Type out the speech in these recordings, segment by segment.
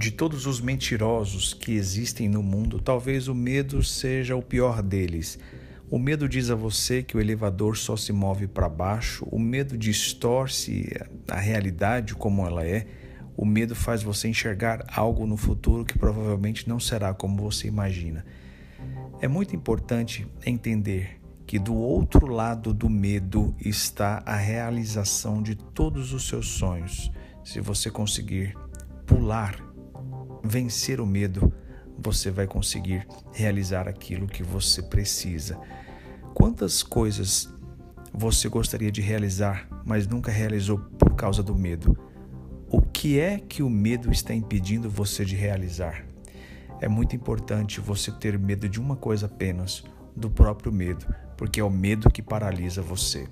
De todos os mentirosos que existem no mundo, talvez o medo seja o pior deles. O medo diz a você que o elevador só se move para baixo, o medo distorce a realidade como ela é, o medo faz você enxergar algo no futuro que provavelmente não será como você imagina. É muito importante entender que do outro lado do medo está a realização de todos os seus sonhos. Se você conseguir pular, vencer o medo, você vai conseguir realizar aquilo que você precisa. Quantas coisas você gostaria de realizar, mas nunca realizou por causa do medo? O que é que o medo está impedindo você de realizar? É muito importante você ter medo de uma coisa apenas, do próprio medo, porque é o medo que paralisa você.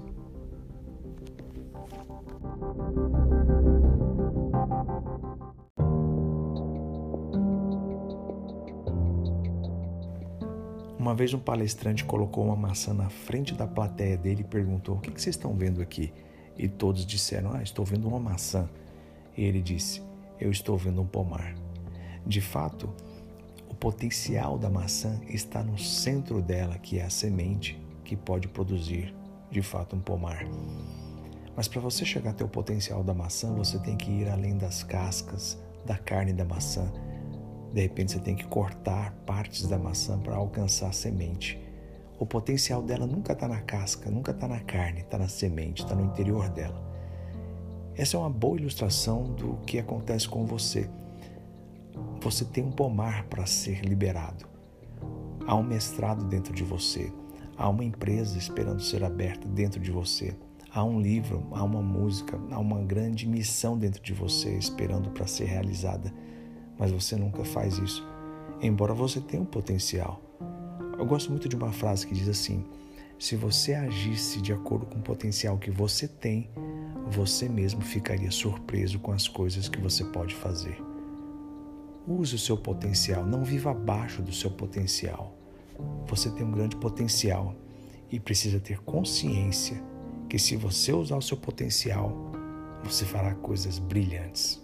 Uma vez um palestrante colocou uma maçã na frente da plateia dele e perguntou: O que vocês estão vendo aqui? E todos disseram: Ah, estou vendo uma maçã. E ele disse: Eu estou vendo um pomar. De fato, o potencial da maçã está no centro dela, que é a semente, que pode produzir de fato um pomar. Mas para você chegar até o potencial da maçã, você tem que ir além das cascas, da carne da maçã. De repente você tem que cortar partes da maçã para alcançar a semente. O potencial dela nunca está na casca, nunca está na carne, está na semente, está no interior dela. Essa é uma boa ilustração do que acontece com você. Você tem um pomar para ser liberado. Há um mestrado dentro de você. Há uma empresa esperando ser aberta dentro de você. Há um livro, há uma música, há uma grande missão dentro de você esperando para ser realizada. Mas você nunca faz isso, embora você tenha um potencial. Eu gosto muito de uma frase que diz assim: se você agisse de acordo com o potencial que você tem, você mesmo ficaria surpreso com as coisas que você pode fazer. Use o seu potencial, não viva abaixo do seu potencial. Você tem um grande potencial e precisa ter consciência que se você usar o seu potencial, você fará coisas brilhantes.